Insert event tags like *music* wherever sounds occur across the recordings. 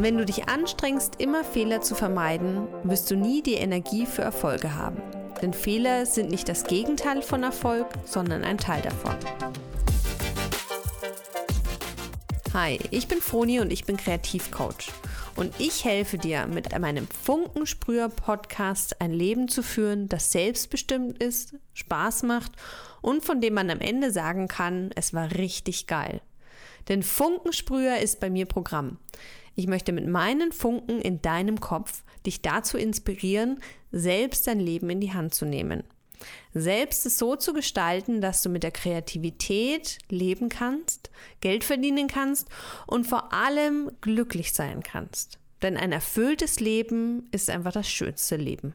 Wenn du dich anstrengst, immer Fehler zu vermeiden, wirst du nie die Energie für Erfolge haben. Denn Fehler sind nicht das Gegenteil von Erfolg, sondern ein Teil davon. Hi, ich bin Froni und ich bin Kreativcoach. Und ich helfe dir mit meinem Funkensprüher-Podcast ein Leben zu führen, das selbstbestimmt ist, Spaß macht und von dem man am Ende sagen kann, es war richtig geil. Denn Funkensprüher ist bei mir Programm. Ich möchte mit meinen Funken in deinem Kopf dich dazu inspirieren, selbst dein Leben in die Hand zu nehmen. Selbst es so zu gestalten, dass du mit der Kreativität leben kannst, Geld verdienen kannst und vor allem glücklich sein kannst. Denn ein erfülltes Leben ist einfach das schönste Leben.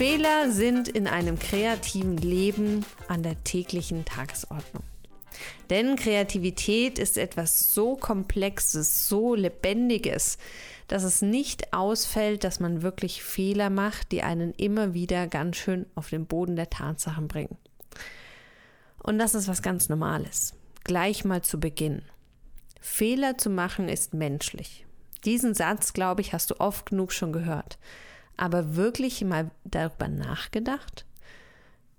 Fehler sind in einem kreativen Leben an der täglichen Tagesordnung. Denn Kreativität ist etwas so Komplexes, so Lebendiges, dass es nicht ausfällt, dass man wirklich Fehler macht, die einen immer wieder ganz schön auf den Boden der Tatsachen bringen. Und das ist was ganz Normales. Gleich mal zu Beginn. Fehler zu machen ist menschlich. Diesen Satz, glaube ich, hast du oft genug schon gehört aber wirklich mal darüber nachgedacht?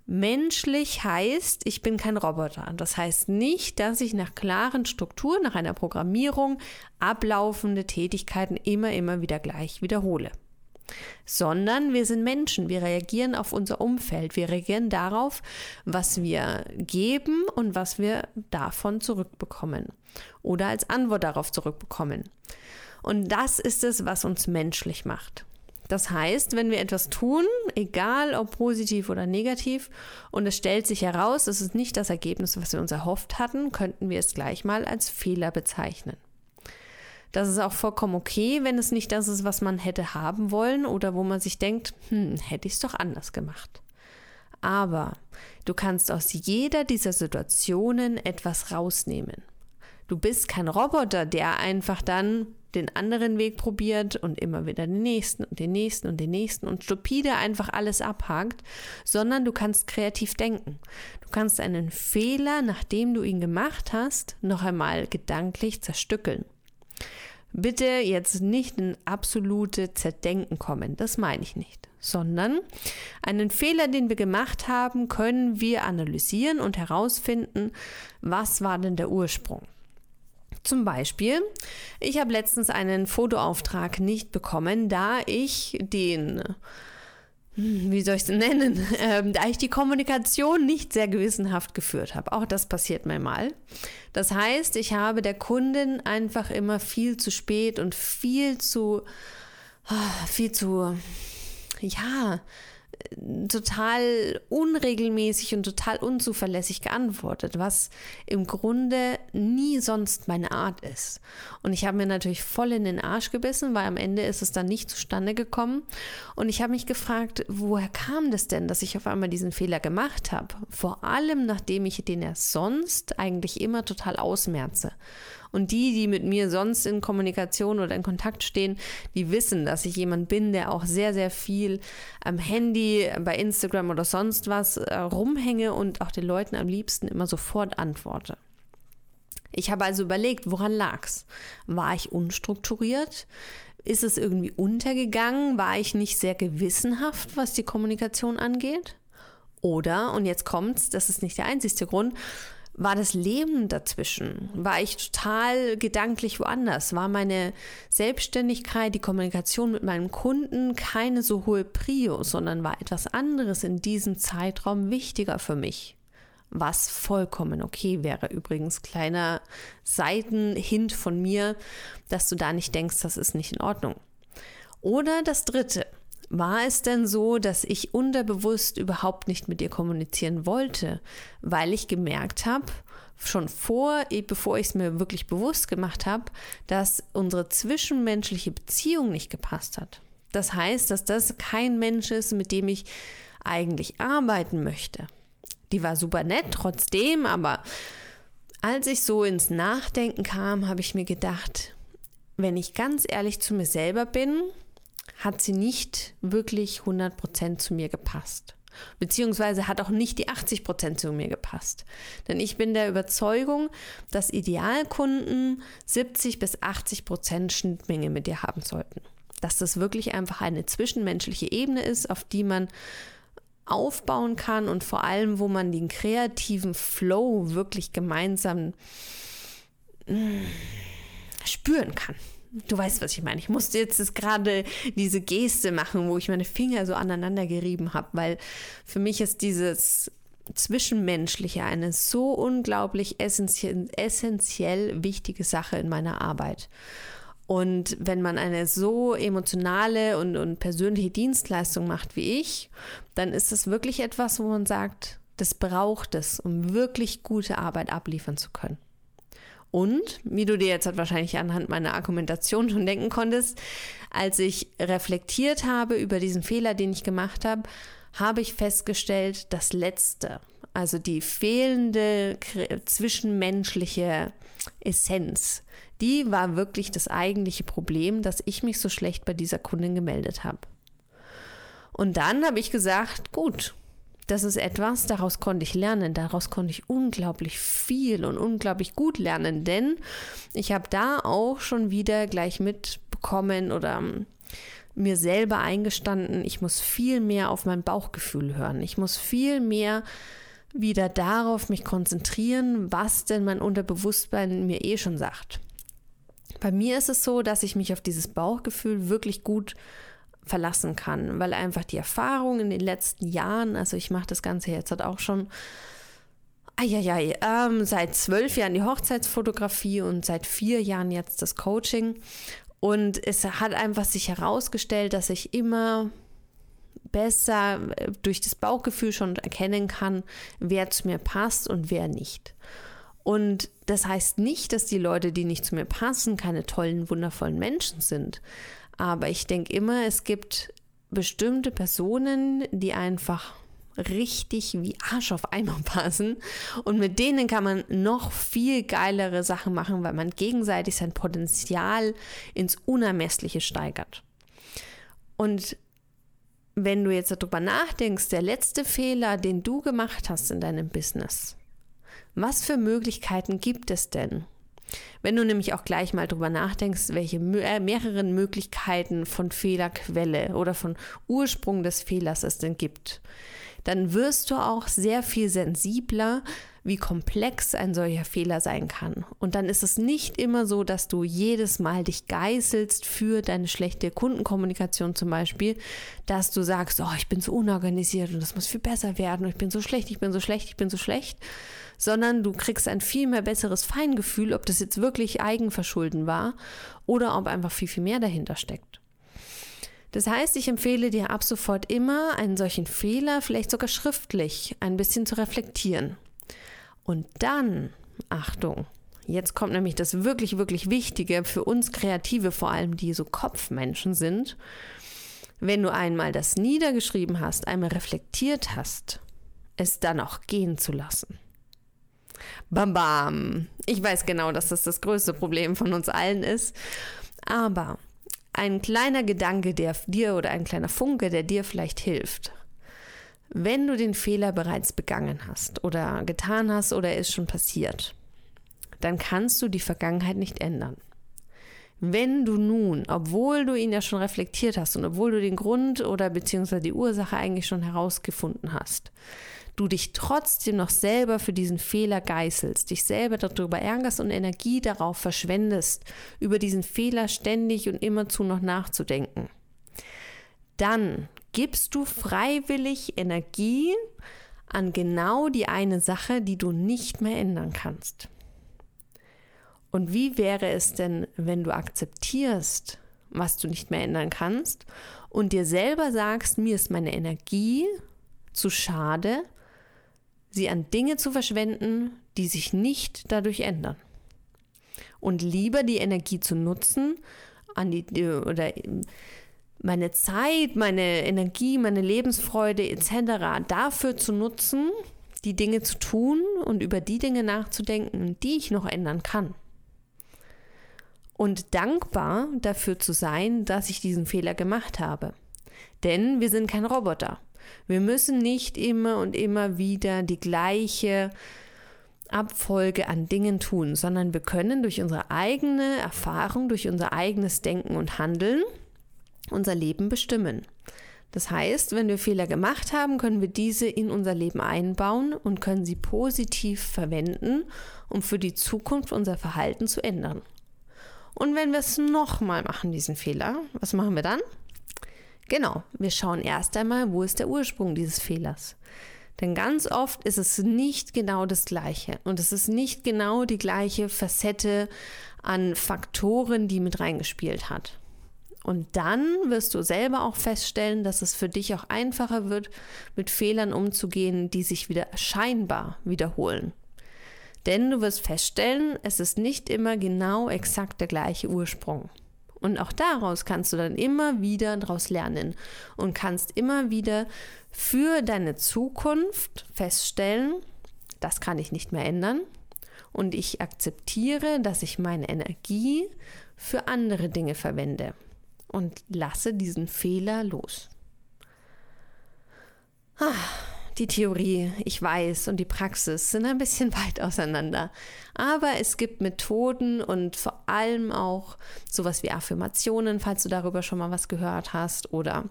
Menschlich heißt, ich bin kein Roboter. Das heißt nicht, dass ich nach klaren Strukturen, nach einer Programmierung ablaufende Tätigkeiten immer, immer wieder gleich wiederhole. Sondern wir sind Menschen, wir reagieren auf unser Umfeld, wir reagieren darauf, was wir geben und was wir davon zurückbekommen oder als Antwort darauf zurückbekommen. Und das ist es, was uns menschlich macht. Das heißt, wenn wir etwas tun, egal ob positiv oder negativ, und es stellt sich heraus, es ist nicht das Ergebnis, was wir uns erhofft hatten, könnten wir es gleich mal als Fehler bezeichnen. Das ist auch vollkommen okay, wenn es nicht das ist, was man hätte haben wollen oder wo man sich denkt, hm, hätte ich es doch anders gemacht. Aber du kannst aus jeder dieser Situationen etwas rausnehmen. Du bist kein Roboter, der einfach dann den anderen Weg probiert und immer wieder den nächsten und den nächsten und den nächsten und stupide einfach alles abhakt, sondern du kannst kreativ denken. Du kannst einen Fehler, nachdem du ihn gemacht hast, noch einmal gedanklich zerstückeln. Bitte jetzt nicht in absolute Zerdenken kommen, das meine ich nicht, sondern einen Fehler, den wir gemacht haben, können wir analysieren und herausfinden, was war denn der Ursprung. Zum Beispiel, ich habe letztens einen Fotoauftrag nicht bekommen, da ich den, hm, wie soll ich es nennen, *laughs* ähm, da ich die Kommunikation nicht sehr gewissenhaft geführt habe. Auch das passiert mir mal. Das heißt, ich habe der Kundin einfach immer viel zu spät und viel zu, ah, viel zu, ja, total unregelmäßig und total unzuverlässig geantwortet, was im Grunde nie sonst meine Art ist. Und ich habe mir natürlich voll in den Arsch gebissen, weil am Ende ist es dann nicht zustande gekommen. Und ich habe mich gefragt, woher kam das denn, dass ich auf einmal diesen Fehler gemacht habe? Vor allem, nachdem ich den ja sonst eigentlich immer total ausmerze. Und die, die mit mir sonst in Kommunikation oder in Kontakt stehen, die wissen, dass ich jemand bin, der auch sehr, sehr viel am Handy, bei Instagram oder sonst was äh, rumhänge und auch den Leuten am liebsten immer sofort antworte. Ich habe also überlegt, woran lag's? War ich unstrukturiert? Ist es irgendwie untergegangen? War ich nicht sehr gewissenhaft, was die Kommunikation angeht? Oder, und jetzt kommt's, das ist nicht der einzigste Grund, war das Leben dazwischen? War ich total gedanklich woanders? War meine Selbstständigkeit, die Kommunikation mit meinem Kunden keine so hohe Prio, sondern war etwas anderes in diesem Zeitraum wichtiger für mich? Was vollkommen okay wäre. Übrigens, kleiner Seitenhint von mir, dass du da nicht denkst, das ist nicht in Ordnung. Oder das dritte, war es denn so, dass ich unterbewusst überhaupt nicht mit ihr kommunizieren wollte, weil ich gemerkt habe, schon vor, bevor ich es mir wirklich bewusst gemacht habe, dass unsere zwischenmenschliche Beziehung nicht gepasst hat. Das heißt, dass das kein Mensch ist, mit dem ich eigentlich arbeiten möchte. Die war super nett trotzdem, aber als ich so ins Nachdenken kam, habe ich mir gedacht, wenn ich ganz ehrlich zu mir selber bin, hat sie nicht wirklich 100% zu mir gepasst. Beziehungsweise hat auch nicht die 80 Prozent zu mir gepasst. Denn ich bin der Überzeugung, dass Idealkunden 70 bis 80 Prozent Schnittmenge mit dir haben sollten. Dass das wirklich einfach eine zwischenmenschliche Ebene ist, auf die man aufbauen kann und vor allem, wo man den kreativen Flow wirklich gemeinsam mm, spüren kann. Du weißt, was ich meine. Ich musste jetzt gerade diese Geste machen, wo ich meine Finger so aneinander gerieben habe, weil für mich ist dieses Zwischenmenschliche eine so unglaublich essentiell, essentiell wichtige Sache in meiner Arbeit. Und wenn man eine so emotionale und, und persönliche Dienstleistung macht wie ich, dann ist es wirklich etwas, wo man sagt, das braucht es, um wirklich gute Arbeit abliefern zu können. Und, wie du dir jetzt halt wahrscheinlich anhand meiner Argumentation schon denken konntest, als ich reflektiert habe über diesen Fehler, den ich gemacht habe, habe ich festgestellt, das Letzte, also die fehlende zwischenmenschliche Essenz, die war wirklich das eigentliche Problem, dass ich mich so schlecht bei dieser Kundin gemeldet habe. Und dann habe ich gesagt, gut, das ist etwas, daraus konnte ich lernen, daraus konnte ich unglaublich viel und unglaublich gut lernen, denn ich habe da auch schon wieder gleich mitbekommen oder ähm, mir selber eingestanden, ich muss viel mehr auf mein Bauchgefühl hören. Ich muss viel mehr wieder darauf mich konzentrieren, was denn mein Unterbewusstsein mir eh schon sagt. Bei mir ist es so, dass ich mich auf dieses Bauchgefühl wirklich gut verlassen kann, weil einfach die Erfahrung in den letzten Jahren, also ich mache das Ganze jetzt halt auch schon Eieiei, ähm, seit zwölf Jahren die Hochzeitsfotografie und seit vier Jahren jetzt das Coaching. Und es hat einfach sich herausgestellt, dass ich immer besser äh, durch das Bauchgefühl schon erkennen kann, wer zu mir passt und wer nicht. Und das heißt nicht, dass die Leute, die nicht zu mir passen, keine tollen, wundervollen Menschen sind. Aber ich denke immer, es gibt bestimmte Personen, die einfach richtig wie Arsch auf Eimer *laughs* passen. Und mit denen kann man noch viel geilere Sachen machen, weil man gegenseitig sein Potenzial ins Unermessliche steigert. Und wenn du jetzt darüber nachdenkst, der letzte Fehler, den du gemacht hast in deinem Business, was für Möglichkeiten gibt es denn? Wenn du nämlich auch gleich mal drüber nachdenkst, welche äh, mehreren Möglichkeiten von Fehlerquelle oder von Ursprung des Fehlers es denn gibt, dann wirst du auch sehr viel sensibler, wie komplex ein solcher Fehler sein kann. Und dann ist es nicht immer so, dass du jedes Mal dich geißelst für deine schlechte Kundenkommunikation zum Beispiel, dass du sagst, oh, ich bin so unorganisiert und das muss viel besser werden und ich bin so schlecht, ich bin so schlecht, ich bin so schlecht, sondern du kriegst ein viel mehr besseres Feingefühl, ob das jetzt wirklich Eigenverschulden war oder ob einfach viel, viel mehr dahinter steckt. Das heißt, ich empfehle dir ab sofort immer, einen solchen Fehler vielleicht sogar schriftlich ein bisschen zu reflektieren. Und dann, Achtung, jetzt kommt nämlich das wirklich, wirklich Wichtige für uns Kreative, vor allem die so Kopfmenschen sind. Wenn du einmal das niedergeschrieben hast, einmal reflektiert hast, es dann auch gehen zu lassen. Bam bam. Ich weiß genau, dass das das größte Problem von uns allen ist. Aber ein kleiner Gedanke, der dir oder ein kleiner Funke, der dir vielleicht hilft. Wenn du den Fehler bereits begangen hast oder getan hast oder ist schon passiert, dann kannst du die Vergangenheit nicht ändern. Wenn du nun, obwohl du ihn ja schon reflektiert hast und obwohl du den Grund oder beziehungsweise die Ursache eigentlich schon herausgefunden hast, du dich trotzdem noch selber für diesen Fehler geißelst, dich selber darüber ärgerst und Energie darauf verschwendest, über diesen Fehler ständig und immerzu noch nachzudenken, dann gibst du freiwillig Energie an genau die eine Sache, die du nicht mehr ändern kannst. Und wie wäre es denn, wenn du akzeptierst, was du nicht mehr ändern kannst und dir selber sagst, mir ist meine Energie zu schade, sie an Dinge zu verschwenden, die sich nicht dadurch ändern. Und lieber die Energie zu nutzen, an die oder meine Zeit, meine Energie, meine Lebensfreude etc. dafür zu nutzen, die Dinge zu tun und über die Dinge nachzudenken, die ich noch ändern kann. Und dankbar dafür zu sein, dass ich diesen Fehler gemacht habe. Denn wir sind kein Roboter. Wir müssen nicht immer und immer wieder die gleiche Abfolge an Dingen tun, sondern wir können durch unsere eigene Erfahrung, durch unser eigenes Denken und Handeln unser Leben bestimmen. Das heißt, wenn wir Fehler gemacht haben, können wir diese in unser Leben einbauen und können sie positiv verwenden, um für die Zukunft unser Verhalten zu ändern. Und wenn wir es nochmal machen, diesen Fehler, was machen wir dann? Genau, wir schauen erst einmal, wo ist der Ursprung dieses Fehlers. Denn ganz oft ist es nicht genau das Gleiche und es ist nicht genau die gleiche Facette an Faktoren, die mit reingespielt hat. Und dann wirst du selber auch feststellen, dass es für dich auch einfacher wird, mit Fehlern umzugehen, die sich wieder scheinbar wiederholen. Denn du wirst feststellen, es ist nicht immer genau exakt der gleiche Ursprung. Und auch daraus kannst du dann immer wieder daraus lernen und kannst immer wieder für deine Zukunft feststellen, das kann ich nicht mehr ändern. Und ich akzeptiere, dass ich meine Energie für andere Dinge verwende und lasse diesen Fehler los. Ah, die Theorie, ich weiß, und die Praxis sind ein bisschen *laughs* weit auseinander. Aber es gibt Methoden und vor allem auch sowas wie Affirmationen, falls du darüber schon mal was gehört hast, oder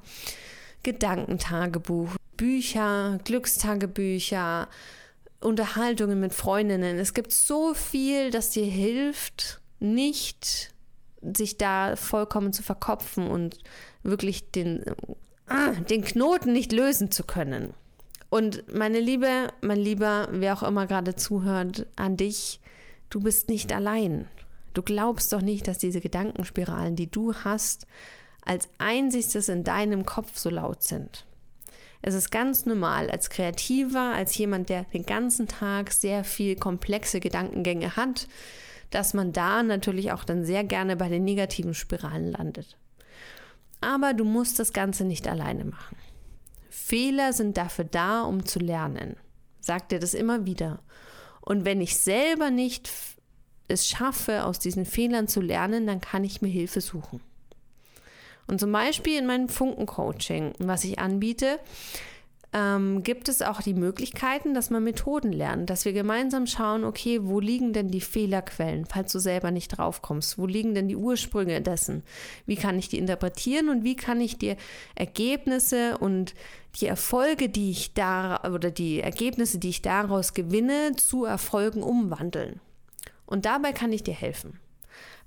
Gedankentagebuch, Bücher, Glückstagebücher, Unterhaltungen mit Freundinnen. Es gibt so viel, das dir hilft, nicht sich da vollkommen zu verkopfen und wirklich den, ah, den Knoten nicht lösen zu können. Und meine Liebe, mein Lieber, wer auch immer gerade zuhört, an dich, du bist nicht allein. Du glaubst doch nicht, dass diese Gedankenspiralen, die du hast, als einziges in deinem Kopf so laut sind. Es ist ganz normal als Kreativer, als jemand, der den ganzen Tag sehr viel komplexe Gedankengänge hat, dass man da natürlich auch dann sehr gerne bei den negativen Spiralen landet. Aber du musst das Ganze nicht alleine machen. Fehler sind dafür da, um zu lernen. Sag dir das immer wieder. Und wenn ich selber nicht es schaffe, aus diesen Fehlern zu lernen, dann kann ich mir Hilfe suchen. Und zum Beispiel in meinem Funken-Coaching, was ich anbiete, ähm, gibt es auch die Möglichkeiten, dass man Methoden lernt, dass wir gemeinsam schauen, okay, wo liegen denn die Fehlerquellen, falls du selber nicht draufkommst? Wo liegen denn die Ursprünge dessen? Wie kann ich die interpretieren und wie kann ich dir Ergebnisse und die Erfolge, die ich da oder die Ergebnisse, die ich daraus gewinne, zu Erfolgen umwandeln? Und dabei kann ich dir helfen.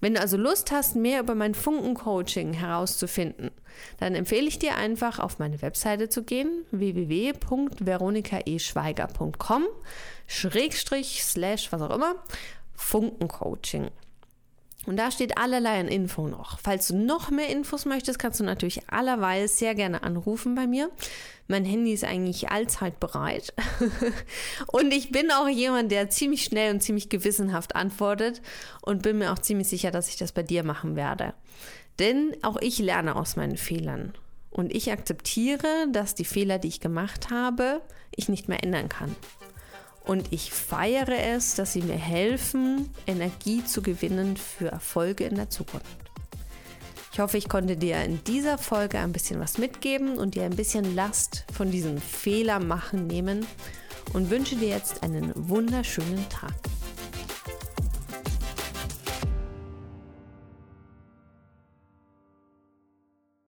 Wenn du also Lust hast, mehr über mein Funken-Coaching herauszufinden, dann empfehle ich dir einfach auf meine Webseite zu gehen, www.veronikaeschweiger.com, Schrägstrich, Slash, was auch immer, Funken-Coaching. Und da steht allerlei an Info noch. Falls du noch mehr Infos möchtest, kannst du natürlich allerweil sehr gerne anrufen bei mir. Mein Handy ist eigentlich allzeit bereit. *laughs* und ich bin auch jemand, der ziemlich schnell und ziemlich gewissenhaft antwortet und bin mir auch ziemlich sicher, dass ich das bei dir machen werde. Denn auch ich lerne aus meinen Fehlern. Und ich akzeptiere, dass die Fehler, die ich gemacht habe, ich nicht mehr ändern kann. Und ich feiere es, dass sie mir helfen, Energie zu gewinnen für Erfolge in der Zukunft. Ich hoffe, ich konnte dir in dieser Folge ein bisschen was mitgeben und dir ein bisschen Last von diesem Fehler machen nehmen und wünsche dir jetzt einen wunderschönen Tag.